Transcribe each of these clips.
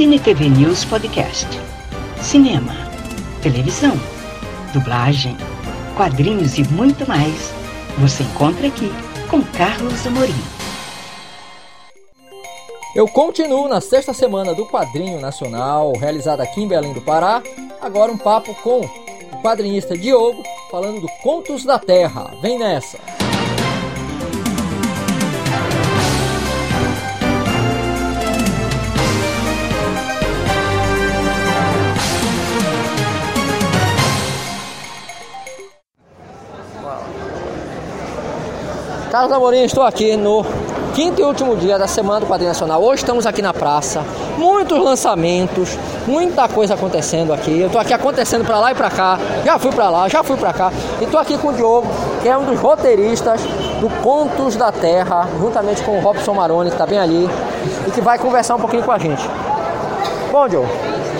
Cine TV News Podcast. Cinema, televisão, dublagem, quadrinhos e muito mais. Você encontra aqui com Carlos Amorim. Eu continuo na sexta semana do Quadrinho Nacional, realizada aqui em Belém do Pará. Agora um papo com o quadrinista Diogo, falando do Contos da Terra. Vem nessa! Carlos Amorim, estou aqui no quinto e último dia da Semana do Quadrinho Nacional. Hoje estamos aqui na praça, muitos lançamentos, muita coisa acontecendo aqui. Eu estou aqui acontecendo para lá e para cá, já fui para lá, já fui para cá. E estou aqui com o Diogo, que é um dos roteiristas do Contos da Terra, juntamente com o Robson Maroni, que está bem ali, e que vai conversar um pouquinho com a gente. Bom, Diogo,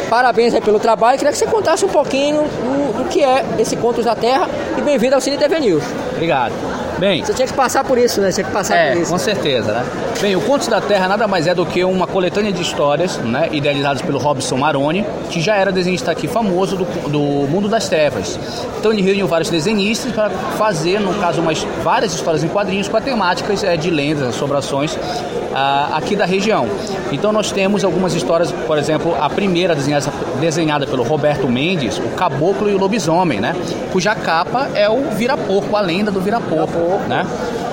parabéns aí pelo trabalho. Queria que você contasse um pouquinho do, do que é esse Contos da Terra e bem-vindo ao Cine TV News. Obrigado. Bem, Você tinha que passar por isso, né? Tinha que passar é, por isso. com certeza, né? Bem, o Contos da Terra nada mais é do que uma coletânea de histórias, né, idealizadas pelo Robson Maroni, que já era desenhista aqui famoso do, do mundo das trevas. Então ele reuniu vários desenhistas para fazer, no caso, umas, várias histórias em quadrinhos com temáticas é, de lendas, assombrações ah, aqui da região. Então nós temos algumas histórias, por exemplo, a primeira desenhada, desenhada pelo Roberto Mendes, o Caboclo e o Lobisomem, né? Cuja capa é o Vira-Porco, a lenda do Vira-Porco, né?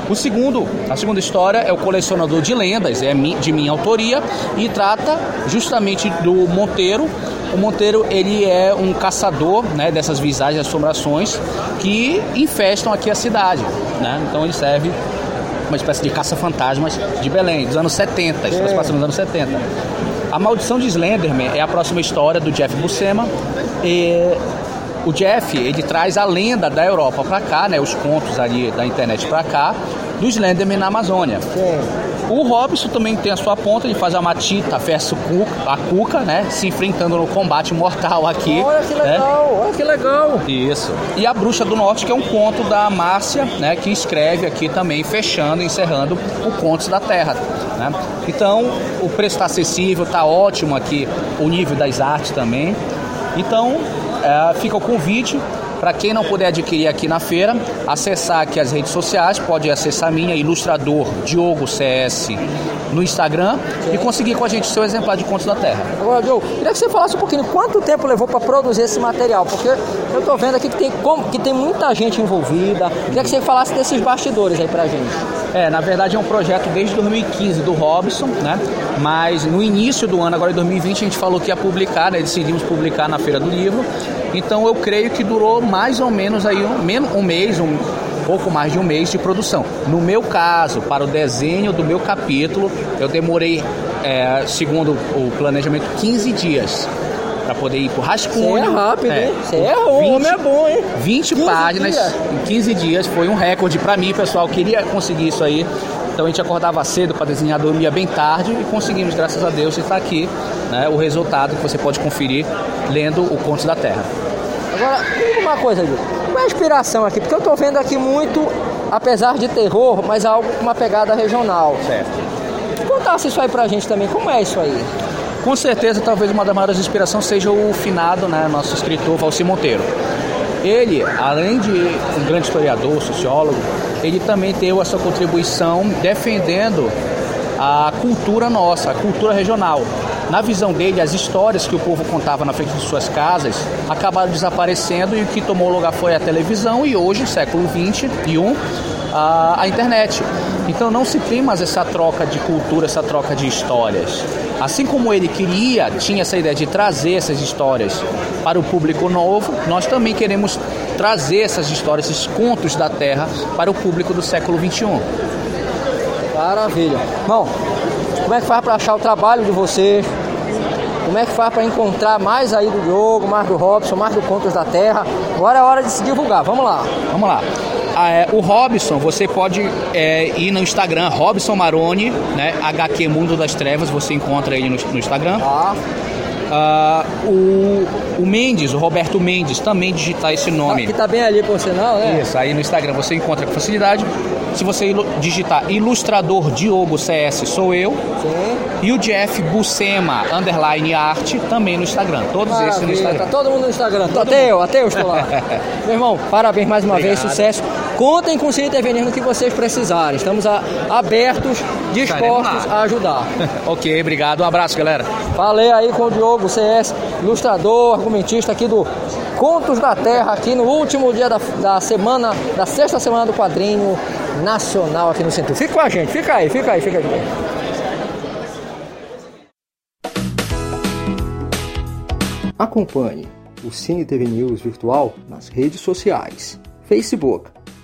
O segundo, a segunda história é o colecionador de lendas, é de minha autoria e trata justamente do Monteiro. O Monteiro ele é um caçador, né, dessas visagens, assombrações que infestam aqui a cidade, né? Então ele serve uma espécie de caça-fantasmas de Belém, dos anos 70, isso se passa nos anos 70. A Maldição de Slenderman é a próxima história do Jeff Buscema. E o Jeff, ele traz a lenda da Europa para cá, né, os contos ali da internet para cá, do Slenderman na Amazônia. O Robson também tem a sua ponta, ele faz a Matita versus a Cuca, né, se enfrentando no combate mortal aqui. Olha que né? legal, olha que legal. Isso. E a Bruxa do Norte, que é um conto da Márcia, né, que escreve aqui também, fechando, encerrando o Contos da Terra. Né? Então, o preço está acessível, está ótimo aqui, o nível das artes também. Então, é, fica o convite para quem não puder adquirir aqui na feira, acessar aqui as redes sociais, pode acessar a minha, ilustrador Diogo CS, no Instagram e conseguir com a gente o seu exemplar de Contos da Terra. Agora, Joe, queria que você falasse um pouquinho quanto tempo levou para produzir esse material, porque eu tô vendo aqui que tem, que tem muita gente envolvida. Queria que você falasse desses bastidores aí pra gente. É, na verdade é um projeto desde 2015 do Robson, né? Mas no início do ano, agora em 2020, a gente falou que ia publicar, né? Decidimos publicar na Feira do Livro. Então eu creio que durou mais ou menos aí um, um mês, um pouco mais de um mês de produção. No meu caso, para o desenho do meu capítulo, eu demorei, é, segundo o planejamento, 15 dias para poder ir pro rascunho. Você é rápido, É, hein? Você é 20 homem é bom, hein? 20 15 páginas dias. em 15 dias foi um recorde para mim, pessoal. Queria conseguir isso aí. Então a gente acordava cedo para desenhar, dormia bem tarde e conseguimos, graças a Deus, estar aqui. Né, o resultado que você pode conferir lendo o Contos da Terra. Agora, uma coisa, Joe. Qual é a inspiração aqui? Porque eu tô vendo aqui muito, apesar de terror, mas algo com uma pegada regional. Certo. Contasse isso aí pra gente também, como é isso aí? Com certeza, talvez uma das maiores inspirações seja o finado, né, nosso escritor Valci Monteiro. Ele, além de um grande historiador, sociólogo, ele também deu a sua contribuição defendendo a cultura nossa, a cultura regional. Na visão dele, as histórias que o povo contava na frente de suas casas acabaram desaparecendo e o que tomou lugar foi a televisão e hoje, século XXI, a, a internet. Então não se tem mais essa troca de cultura, essa troca de histórias. Assim como ele queria, tinha essa ideia de trazer essas histórias para o público novo, nós também queremos trazer essas histórias, esses contos da terra para o público do século XXI. Maravilha. Bom, como é que faz para achar o trabalho de vocês? Como é que faz para encontrar mais aí do Diogo, mais do Robson, mais do Contos da Terra? Agora é hora de se divulgar, vamos lá. Vamos lá. Ah, é, o Robson, você pode é, ir no Instagram, Robson Maroni, né? HQ Mundo das Trevas, você encontra ele no, no Instagram. Tá? Ah, o, o Mendes, o Roberto Mendes, também digitar esse nome. Que tá bem ali por sinal, né? Isso, aí no Instagram você encontra com facilidade. Se você digitar ilustrador Diogo CS, sou eu. Sim. E o Jeff Bucema, underline arte, também no Instagram. Todos Maravilha, esses no Instagram. Tá todo mundo no Instagram. Todo até mundo. eu, até eu estou lá. Meu irmão, parabéns mais uma Obrigado. vez, sucesso. Contem com o Cine TV no que vocês precisarem. Estamos a, abertos, dispostos a ajudar. ok, obrigado. Um abraço, galera. Falei aí com o Diogo CS, ilustrador, argumentista aqui do Contos da Terra, aqui no último dia da, da semana, da sexta semana do quadrinho nacional aqui no centro. Fica com a gente, fica aí, fica aí, fica aí. Acompanhe o Cine TV News Virtual nas redes sociais. Facebook,